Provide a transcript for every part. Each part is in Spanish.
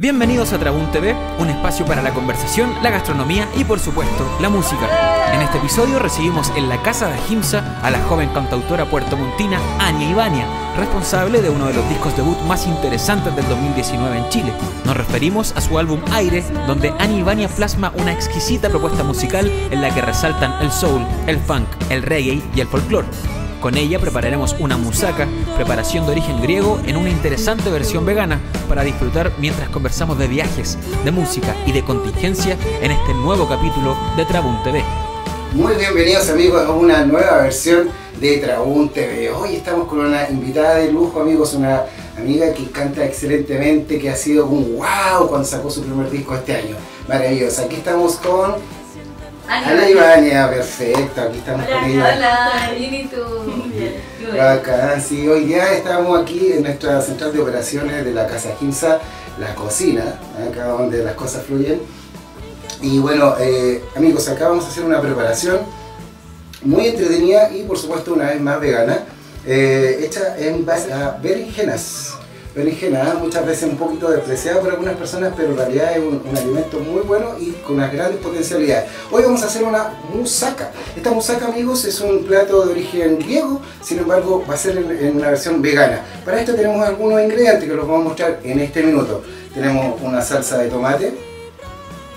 Bienvenidos a Trabún TV, un espacio para la conversación, la gastronomía y por supuesto la música. En este episodio recibimos en la casa de Jimsa a la joven cantautora puertomontina Ania Ibania, responsable de uno de los discos debut más interesantes del 2019 en Chile. Nos referimos a su álbum Aire, donde Ania Ibania plasma una exquisita propuesta musical en la que resaltan el soul, el funk, el reggae y el folclore. Con ella prepararemos una musaca, preparación de origen griego en una interesante versión vegana para disfrutar mientras conversamos de viajes, de música y de contingencia en este nuevo capítulo de Trabún TV. Muy bienvenidos amigos a una nueva versión de Trabún TV. Hoy estamos con una invitada de lujo amigos, una amiga que canta excelentemente, que ha sido un wow cuando sacó su primer disco este año. Maravillosa. Aquí estamos con Ana Ivania, perfecto, aquí estamos hola, con ella. Hola, bien y tú. Bien. Bacán, sí, hoy día estamos aquí en nuestra central de operaciones de la Casa Quinza, la cocina, acá donde las cosas fluyen. Y bueno, eh, amigos, acá vamos a hacer una preparación muy entretenida y por supuesto una vez más vegana, eh, hecha en base a berenjenas berenjena, muchas veces un poquito despreciada por algunas personas, pero en realidad es un, alimento muy bueno y con unas grandes potencialidades. Hoy vamos a hacer una musaca. Esta musaca, amigos, es un plato de origen griego, sin embargo va a ser en, una versión vegana. Para esto tenemos algunos ingredientes que los vamos a mostrar en este minuto. Tenemos una salsa de tomate,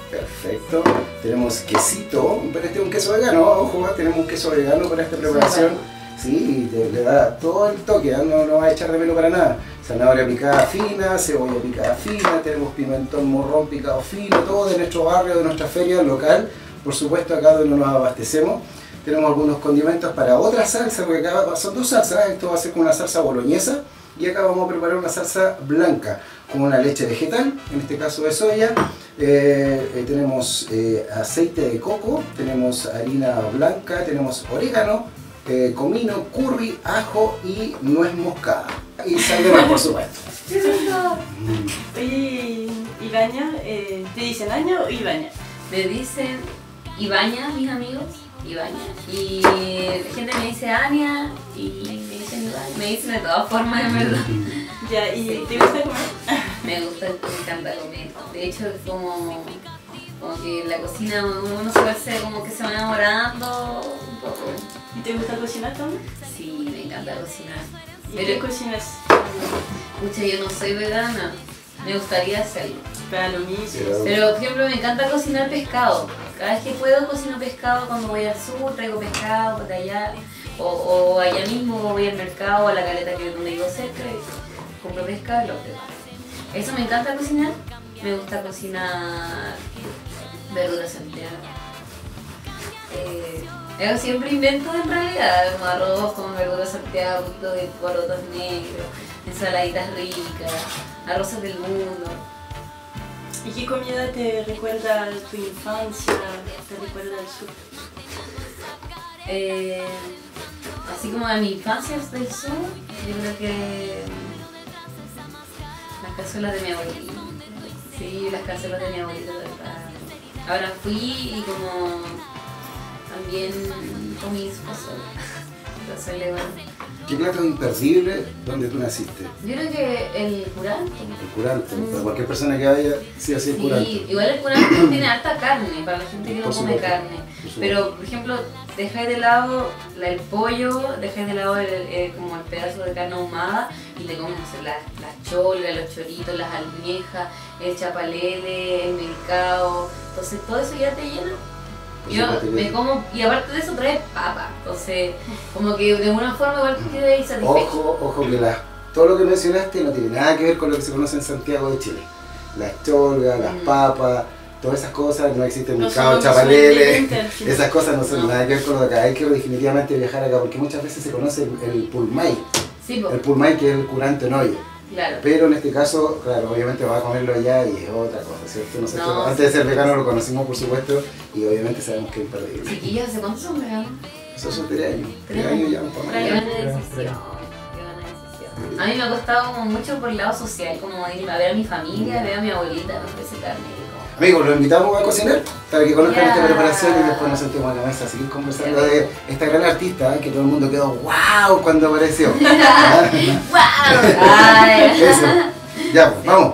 perfecto. Tenemos quesito, pero este es un queso vegano, ojo, tenemos un queso vegano para esta preparación. Sí, le da todo el toque, no, no va a echar de menos para nada zanahoria picada fina, cebolla picada fina, tenemos pimentón morrón picado fino, todo de nuestro barrio, de nuestra feria local, por supuesto acá donde nos abastecemos. Tenemos algunos condimentos para otra salsa, porque acá son dos salsas, esto va a ser con una salsa boloñesa y acá vamos a preparar una salsa blanca con una leche vegetal, en este caso de soya. Eh, eh, tenemos eh, aceite de coco, tenemos harina blanca, tenemos orégano, comino, curry, ajo y nuez moscada y sal por supuesto. Oye, Ibaña, eh, ¿te dicen año o Ibaña? Me dicen Ibaña, mis amigos, Ibaña. Y la gente me dice Ania y me dicen Ibaña. Me dicen de todas formas, en verdad. Ya, ¿y te gusta comer? Me gusta, me encanta comer. De hecho, es como, como que en la cocina uno se parece como que se va enamorando un poco. ¿Y te gusta cocinar también? Sí, me encanta cocinar. Pero, ¿Qué cocinas? Escucha, yo no soy vegana. Me gustaría hacerlo. Pero lo mismo. Pero, por ejemplo, me encanta cocinar pescado. Cada vez que puedo cocino pescado cuando voy al sur, traigo pescado de allá. O, allá mismo voy al mercado, a la caleta que donde vivo cerca, y compro pescado y lo preparo. Eso me encanta cocinar. Me gusta cocinar verduras salteadas. Eh, yo siempre invento en realidad, un arroz con verduras salteadas, un poquito de porotos negros, ensaladitas ricas, arroces del mundo. ¿Y qué comida te recuerda a tu infancia? ¿Te recuerda al sur? Eh, así como a mi infancia del sur, yo creo que las cazuelas de mi abuelita. Sí, las cazuelas de mi abuelita. Ahora fui y como también con mi esposo. ¿Qué plato imperdible donde tú naciste? Yo creo que el curante. El curante, para cualquier persona que vaya, sí así el curante. Igual el curante tiene harta carne, para la gente que no come carne. Pero, por ejemplo, dejáis de lado el pollo, dejáis de lado el, como el pedazo de carne ahumada y te comes las, las cholgas, los choritos, las almejas, el chapalele, el mercado. Entonces, todo eso ya te llena yo me como, y aparte de eso trae papa, entonces como que de alguna forma igual quedé satisfecho. Ojo, ojo que la, todo lo que mencionaste no tiene nada que ver con lo que se conoce en Santiago de Chile. Las cholgas, las mm. papas, todas esas cosas, no existen no mercados chapaleles, esas cosas no son nada que ver con lo de acá. Hay que definitivamente viajar acá porque muchas veces se conoce el, el pulmay. Sí, el pulmay que es el curante en olla. Pero en este caso, claro, obviamente va a comerlo allá y es otra cosa, ¿cierto? Nosotros antes de ser vegano lo conocimos, por supuesto, y obviamente sabemos que es imperdible. ¿Y ya hace cuánto son veganos? Eso son tres años. Tres años ya, un poco más. A mí me ha costado como mucho por el lado social, como ir a ver a mi familia, ver a mi abuelita, no sé carne Amigos, los invitamos a cocinar para que conozcan esta preparación y después nos sentemos a la mesa a seguir conversando de esta gran artista que todo el mundo quedó wow cuando apareció. ¡Wow! Eso. Ya, pues, vamos.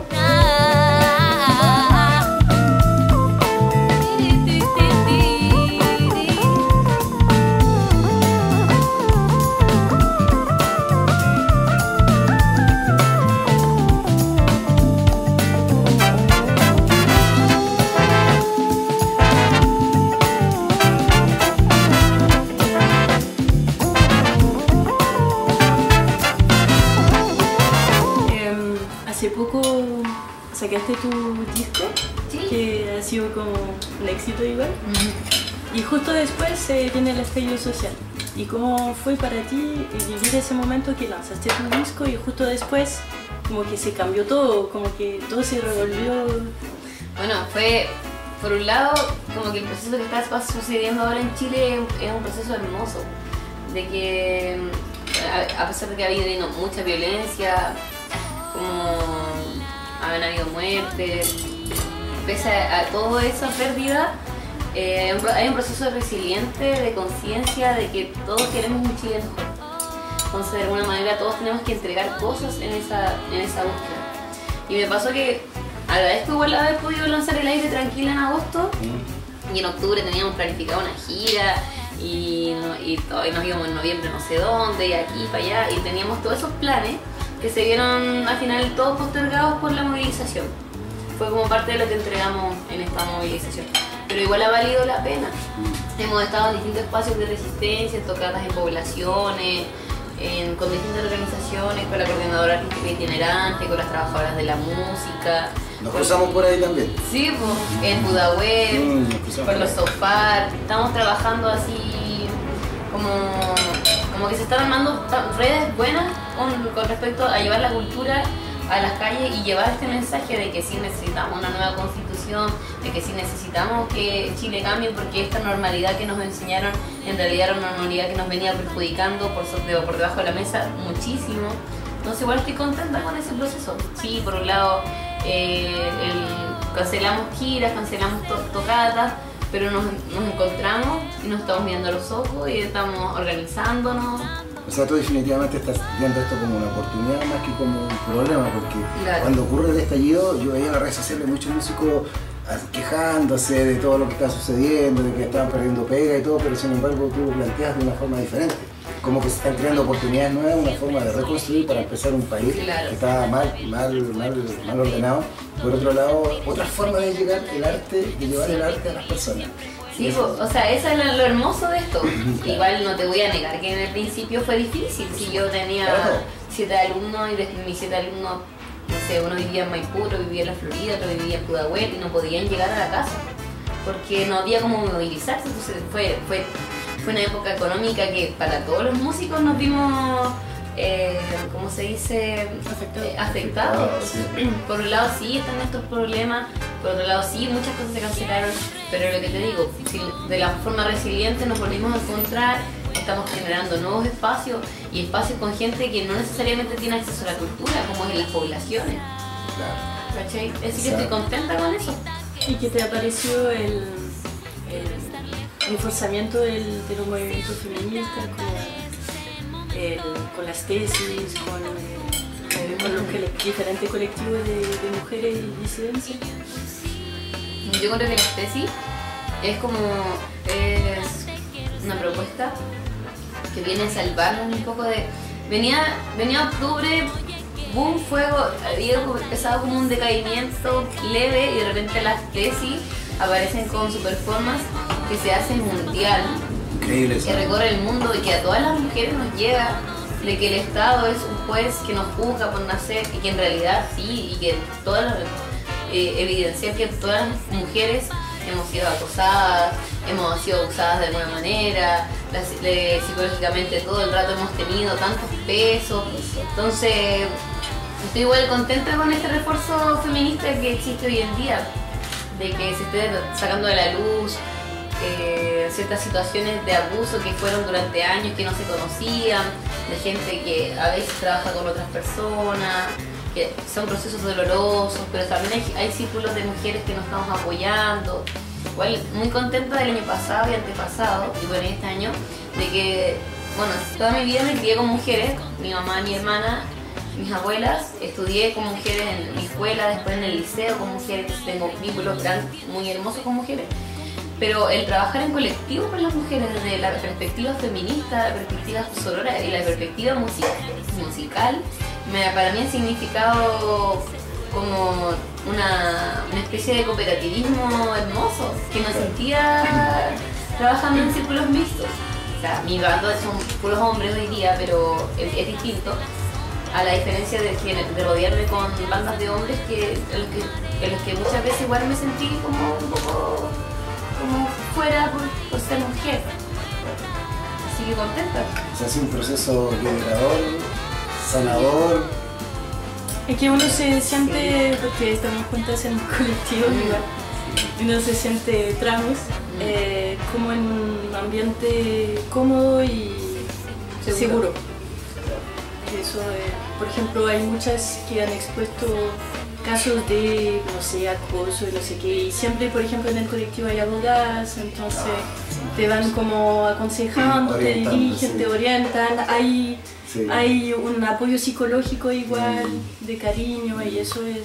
El estallido social. ¿Y cómo fue para ti vivir ese momento que lanzaste tu disco y justo después como que se cambió todo, como que todo se revolvió? Bueno, fue por un lado como que el proceso que está sucediendo ahora en Chile es un proceso hermoso, de que a pesar de que ha habido mucha violencia, como han habido muertes, pese a, toda esa pérdida, eh, hay un proceso resiliente de conciencia de que todos queremos un Chile mejor. Entonces, de alguna manera, todos tenemos que entregar cosas en esa, en esa búsqueda. Y me pasó que agradezco igual haber podido lanzar el aire tranquila en agosto. Mm. Y en octubre teníamos planificado una gira y, y, nos íbamos en noviembre no sé dónde y aquí y para allá y teníamos todos esos planes que se vieron al final todos postergados por la movilización. Fue como parte de lo que entregamos en esta movilización. Pero igual ha valido la pena. Hemos estado en distintos espacios de resistencia, tocadas en poblaciones, con distintas organizaciones, con la coordinadora artística itinerante, con las trabajadoras de la música. Nos cruzamos por ahí también. Sí, pues, en Budaweb, mm, con los Sofar. Estamos trabajando así como, como que se están armando redes buenas con, respecto a llevar la cultura a las calles y llevar este mensaje de que sí necesitamos una nueva constitución, de que sí necesitamos que Chile cambie porque esta normalidad que nos enseñaron en realidad era una normalidad que nos venía perjudicando por, debajo de la mesa muchísimo. Entonces igual estoy contenta con ese proceso. Sí, por un lado eh, cancelamos giras, cancelamos tocadas, pero nos, nos encontramos y nos estamos viendo a los ojos y estamos organizándonos o sea, tú definitivamente estás viendo esto como una oportunidad más que como un problema, porque cuando ocurre el estallido, yo veía en las redes sociales muchos músicos quejándose de todo lo que está sucediendo, de que estaban perdiendo pega y todo, pero sin embargo tú lo planteas de una forma diferente. Como que se están creando oportunidades nuevas, una forma de reconstruir para empezar un país que está mal, mal, mal, mal ordenado. Por otro lado, otra forma de llegar el arte, de llevar el arte a las personas. Sí, o sea, eso es lo hermoso de esto. Igual no te voy a negar que en el principio fue difícil. Si yo tenía siete alumnos y de mis siete alumnos, no sé, uno vivía en Maipú, otro vivía en la Florida, otro vivía en Pudahuel y no podían llegar a la casa porque no había como movilizarse. Entonces fue, fue, fue una época económica que para todos los músicos nos vimos eh, ¿cómo se dice? afectados. Eh, por un lado sí están estos problemas, por otro lado sí, muchas cosas se cancelaron, pero lo que te digo, si de la forma resiliente nos volvimos a encontrar, estamos generando nuevos espacios y espacios con gente que no necesariamente tiene acceso a la cultura, como en las poblaciones. Claro. ¿Cachai? Así que estoy contenta con eso. ¿Y qué te ha parecido el, el, forzamiento del, de los movimientos feministas? con las tesis, con, eh, los diferentes colectivos de, mujeres y disidencias? Yo creo que las tesis es como es una propuesta que viene a salvarnos un poco de venía venía octubre boom fuego había empezado como un decaimiento leve y de repente las tesis aparecen con su performance que se hace mundial que recorre el mundo y que a todas las mujeres nos llega de que el Estado es un juez que nos juzga por nacer y que en realidad sí, y que todas las, eh, evidencia que todas las mujeres hemos sido acosadas, hemos sido abusadas de alguna manera, psicológicamente todo el rato hemos tenido tantos pesos. Entonces, estoy igual contenta con este refuerzo feminista que existe hoy en día, de que se esté sacando de la luz eh, ciertas situaciones de abuso que fueron durante años que no se conocían, de gente que a veces trabaja con otras personas, son procesos dolorosos, pero también hay, círculos de mujeres que nos estamos apoyando. Igual muy contenta del año pasado y antepasado, y bueno, este año, de que, bueno, toda mi vida me crié con mujeres, mi mamá, mi hermana, mis abuelas, estudié con mujeres en mi escuela, después en el liceo con mujeres, tengo vínculos muy hermosos con mujeres. Pero el trabajar en colectivo con las mujeres desde la perspectiva feminista, la perspectiva sonora y la perspectiva musical, me, para mí ha significado como una, especie de cooperativismo hermoso, que me sentía trabajando en círculos mixtos. O sea, mi bando son puros hombres hoy día, pero es, distinto. a la diferencia de, de rodearme con bandas de hombres que, en, los que, muchas veces igual me sentí como un poco como fuera por, ser mujer. Así que contenta. O sea, ha sido un proceso liberador, sanador. Es que uno se siente, porque estamos juntas en un colectivo igual, uno se siente trans, eh, como en un ambiente cómodo y seguro. Eso, por ejemplo, hay muchas que han expuesto casos de, no sé, acoso y no sé qué. Y siempre, por ejemplo, en el colectivo hay abogadas, entonces ah, te van como aconsejando, te dirigen, te orientan. Hay, hay un apoyo psicológico igual, mm. de cariño, y eso es,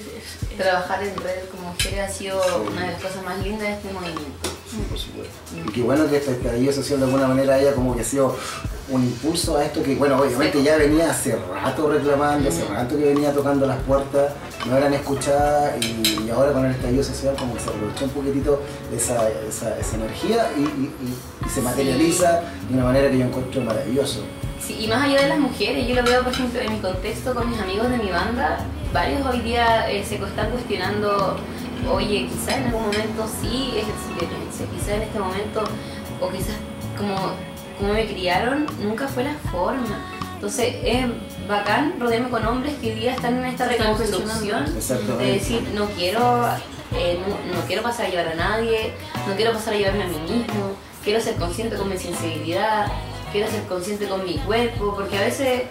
Trabajar en red como mujeres ha sido una de las cosas más lindas de este movimiento. Sí, por supuesto. Y qué bueno que esta estallido social de alguna manera haya como que ha sido un impulso a esto que, bueno, obviamente ya venía hace rato reclamando, hace rato que venía tocando las puertas, no eran escuchadas y, ahora con el estallido social como que se aprovechó un poquitito esa, esa, esa energía y, y, se materializa de una manera que yo encuentro maravilloso. Sí, y más allá de las mujeres, yo lo veo, por ejemplo, en mi contexto con mis amigos de mi banda, varios hoy día eh, se están cuestionando, oye, quizás en algún momento sí es experiencia, quizás en este momento, o quizás como como me criaron, nunca fue la forma. Entonces es bacán rodearme con hombres que hoy día están en esta reconstrucción de decir, no quiero, eh, no, quiero pasar a llevar a nadie, no quiero pasar a llevarme a mí mismo, quiero ser consciente con mi sensibilidad, quiero ser consciente con mi cuerpo, porque a veces,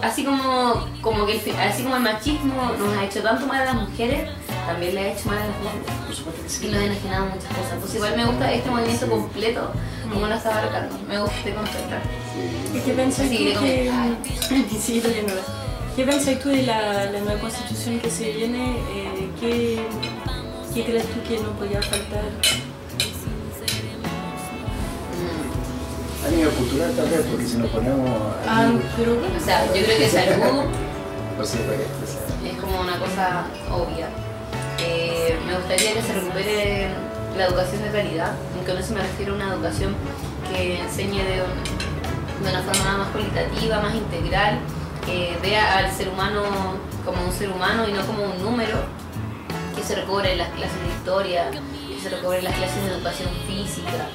así como, como que así como el machismo nos ha hecho tanto mal a las mujeres, también le ha hecho mal a las mujeres. Y nos ha enajenado muchas cosas. Entonces igual me gusta este movimiento completo como lo estaba marcando. Me gusta concentrar. ¿Qué pensás tú que... sí, ¿Qué pensáis tú de la, la, nueva constitución que se viene? Eh, ¿qué, ¿Qué crees tú que no podía faltar? A nivel cultural tal vez, porque si nos ponemos... Ah, pero... O sea, yo creo que salud es como una cosa obvia. Eh, me gustaría que se recupere la educación de calidad, aunque no se me refiere a una educación que enseñe de, una forma más cualitativa, más integral, que vea al ser humano como un ser humano y no como un número, que se recobre las clases de historia, que se recobre las clases de educación física,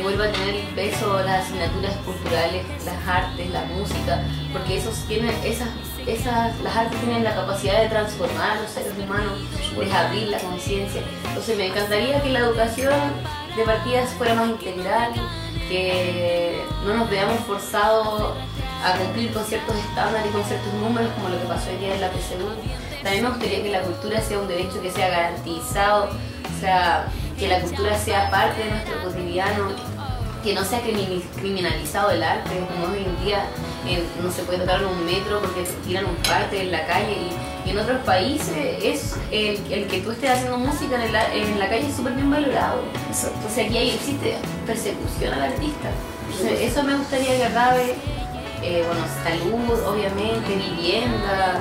que vuelva a tener peso las asignaturas culturales, las artes, la música, porque esos tienen esas esas, las artes tienen la capacidad de transformar a los seres humanos, de abrir la conciencia. Entonces me encantaría que la educación de partidas fuera más integral, que no nos veamos forzados a cumplir con ciertos estándares y con ciertos números como lo que pasó hoy día en la PSU. También me gustaría que la cultura sea un derecho que sea garantizado, o sea, que la cultura sea parte de nuestro cotidiano, que no sea criminalizado el arte, como hoy en día no se puede tocar en un metro porque tiran un parte en la calle y, en otros países es el, que tú estés haciendo música en, en la calle es súper bien valorado. Entonces aquí hay, existe persecución al artista. eso me gustaría que acabe. Eh, bueno, salud, obviamente, vivienda,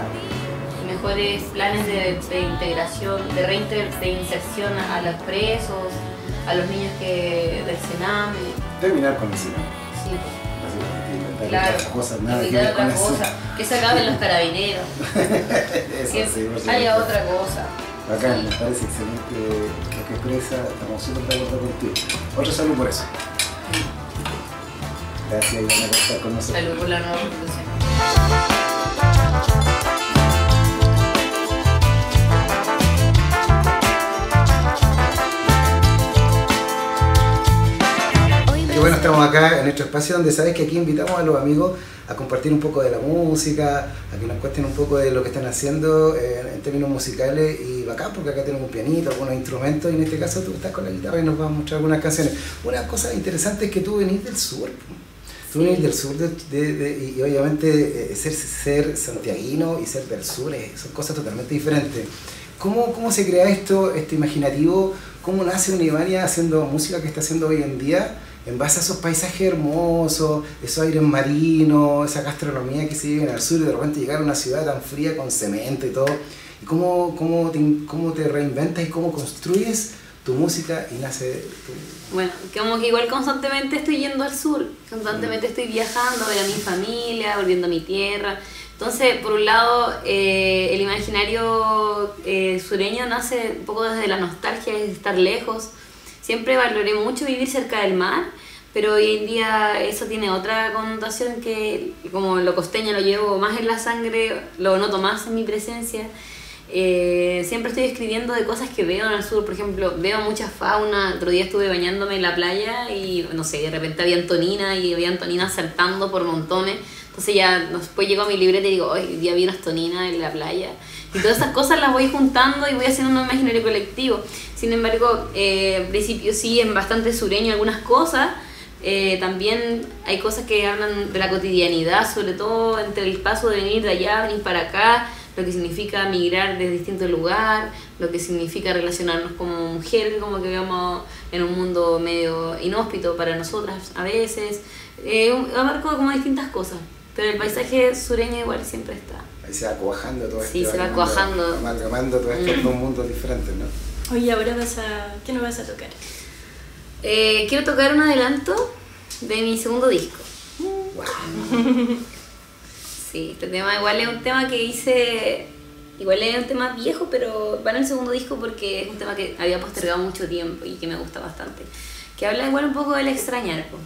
mejores planes de, integración, de reinserción a los presos, a los niños que del Sename. Terminar con el Sename. Sí claro, otras cosas, nada que otra cosa, que se acaben los carabineros, Eso, que sí, haya otra cosa. Acá me parece excelente lo que expresa, estamos súper de acuerdo contigo. Otro saludo por eso. Gracias, Ivana, por estar con nosotros. Salud por la nueva revolución. Bueno, estamos acá en nuestro espacio donde sabes que aquí invitamos a los amigos a compartir un poco de la música, a que nos cuenten un poco de lo que están haciendo eh, en términos musicales y bacán, porque acá tenemos un pianito, algunos instrumentos y en este caso tú estás con la guitarra y nos vas a mostrar algunas canciones. Una cosa interesante es que tú venís del sur. Tú venís del sur de, y obviamente eh, ser, ser santiaguino y ser del sur son cosas totalmente diferentes. ¿Cómo, ¿Cómo se crea esto, este imaginativo? ¿Cómo nace Univania haciendo música que está haciendo hoy en día? En base a esos paisajes hermosos, esos aires marinos, esa gastronomía que se vive en el sur y de repente llegar a una ciudad tan fría con cemento y todo, y cómo, cómo, te, cómo te reinventas y cómo construyes tu música y nace tu... Bueno, como que igual constantemente estoy yendo al sur, constantemente estoy viajando a ver a mi familia, volviendo a mi tierra, Entonces, por un lado, eh, el imaginario eh, sureño nace un poco desde la nostalgia, de estar lejos. Siempre valoré mucho vivir cerca del mar, pero hoy en día eso tiene otra connotación que como lo costeño lo llevo más en la sangre, lo noto más en mi presencia. Eh, siempre estoy escribiendo de cosas que veo en el sur, por ejemplo, veo mucha fauna, otro día estuve bañándome en la playa y no sé, de repente había Antonina y había Antonina saltando por montones, entonces ya después llego a mi libreta y digo, hoy día vi una Antonina en la playa y todas esas cosas las voy juntando y voy haciendo un imaginario colectivo. Sin embargo, eh, en principio sí, en bastante sureño algunas cosas, eh, también hay cosas que hablan de la cotidianidad, sobre todo entre el paso de venir de allá, venir para acá, lo que significa migrar de distinto lugar, lo que significa relacionarnos como mujer, como que vivamos en un mundo medio inhóspito para nosotras a veces. Eh, abarco como distintas cosas, pero el paisaje sureño igual siempre está. Ahí se va cuajando todo esto. Sí, se va cuajando. Amalgamando todos estos Mm. dos mundos diferentes, ¿no? Oye, ahora vas a... ¿Qué nos vas a tocar? Eh, quiero tocar un adelanto de mi segundo disco. Wow. Sí, este tema igual es un tema que hice, igual es un tema viejo, pero va en el segundo disco porque es un tema que había postergado mucho tiempo y que me gusta bastante. Que habla igual un poco del extrañar. po.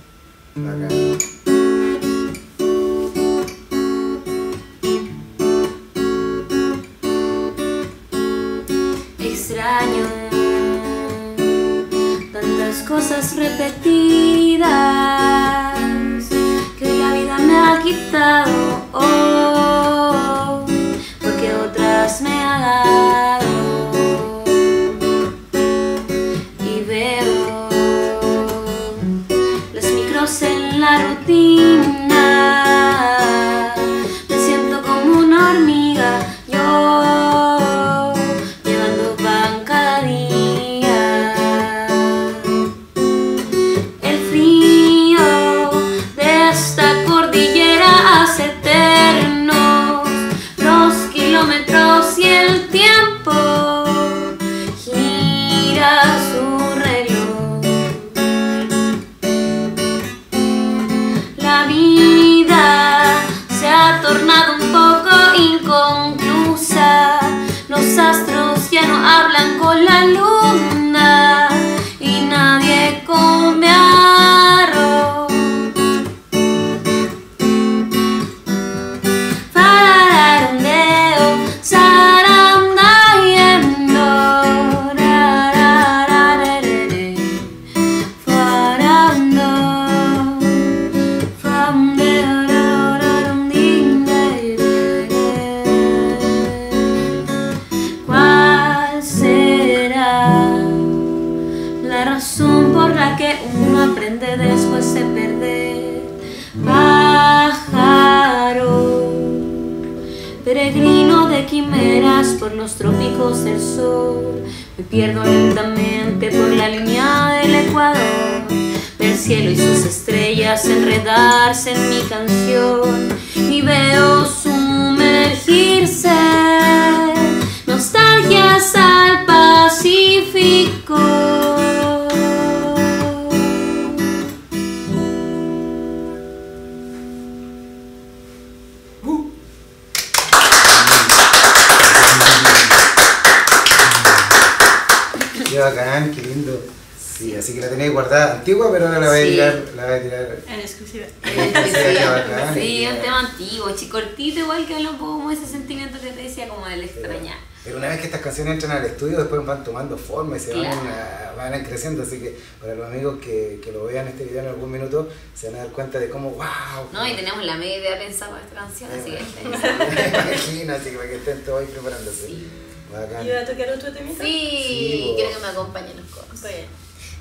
Bacán, qué lindo. Sí, así que la tenéis guardada antigua, pero ahora la voy a Sí. tirar, la voy a tirar. En exclusiva. qué bacán. Sí, un tema antiguo, chicortito, igual que habla un poco como ese sentimiento que te decía, como del extrañar. Pero una vez que estas canciones entran al estudio, después van tomando forma y se van, Claro. a- van a creciendo. Así que para los amigos que, que lo vean este video en algún minuto, se van a dar cuenta de cómo, wow. No, y tenemos la media idea pensada para esta canción, así que. Me imagino, así que para que estén todos ahí preparándose. Sí. Bacán. ¿Iba a tocar otro temita? Sí, Sí, quiero que me acompañen los coros.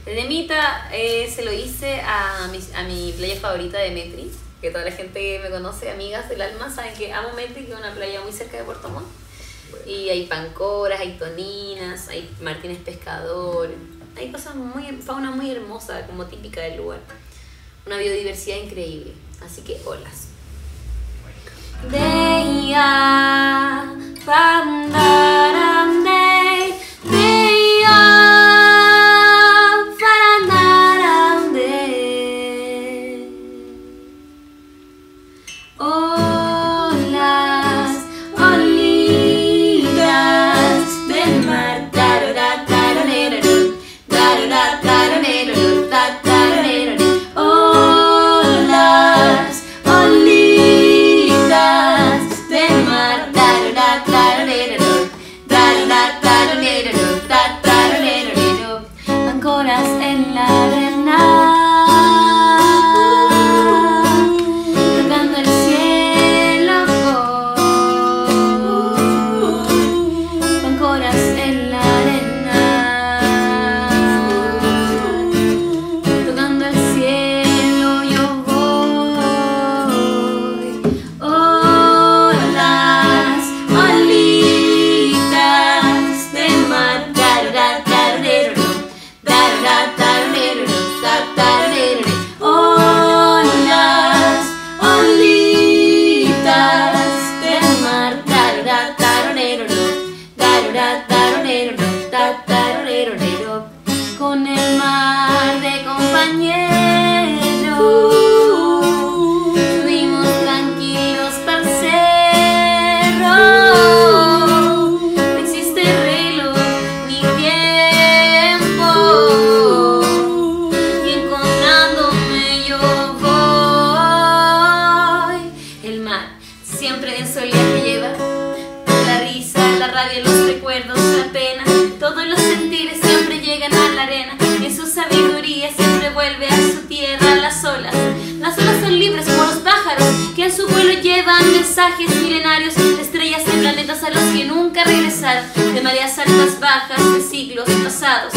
El temita eh, se lo hice a mi, a mi playa favorita de Metri, que toda la gente que me conoce, amigas del alma, saben que amo Metri, que es una playa muy cerca de Puerto Montt. Y hay pancoras, hay toninas, hay martínez pescador, hay cosas muy, fauna muy hermosa, como típica del lugar. Una biodiversidad increíble, así que olas. Deia, rabia, los recuerdos, la pena. Todos los sentires siempre llegan a la arena. En su sabiduría siempre vuelve a su tierra las olas. Las olas son libres como los pájaros que en su vuelo llevan mensajes milenarios, estrellas de planetas a los que nunca regresaron, de mareas altas, bajas, de siglos pasados.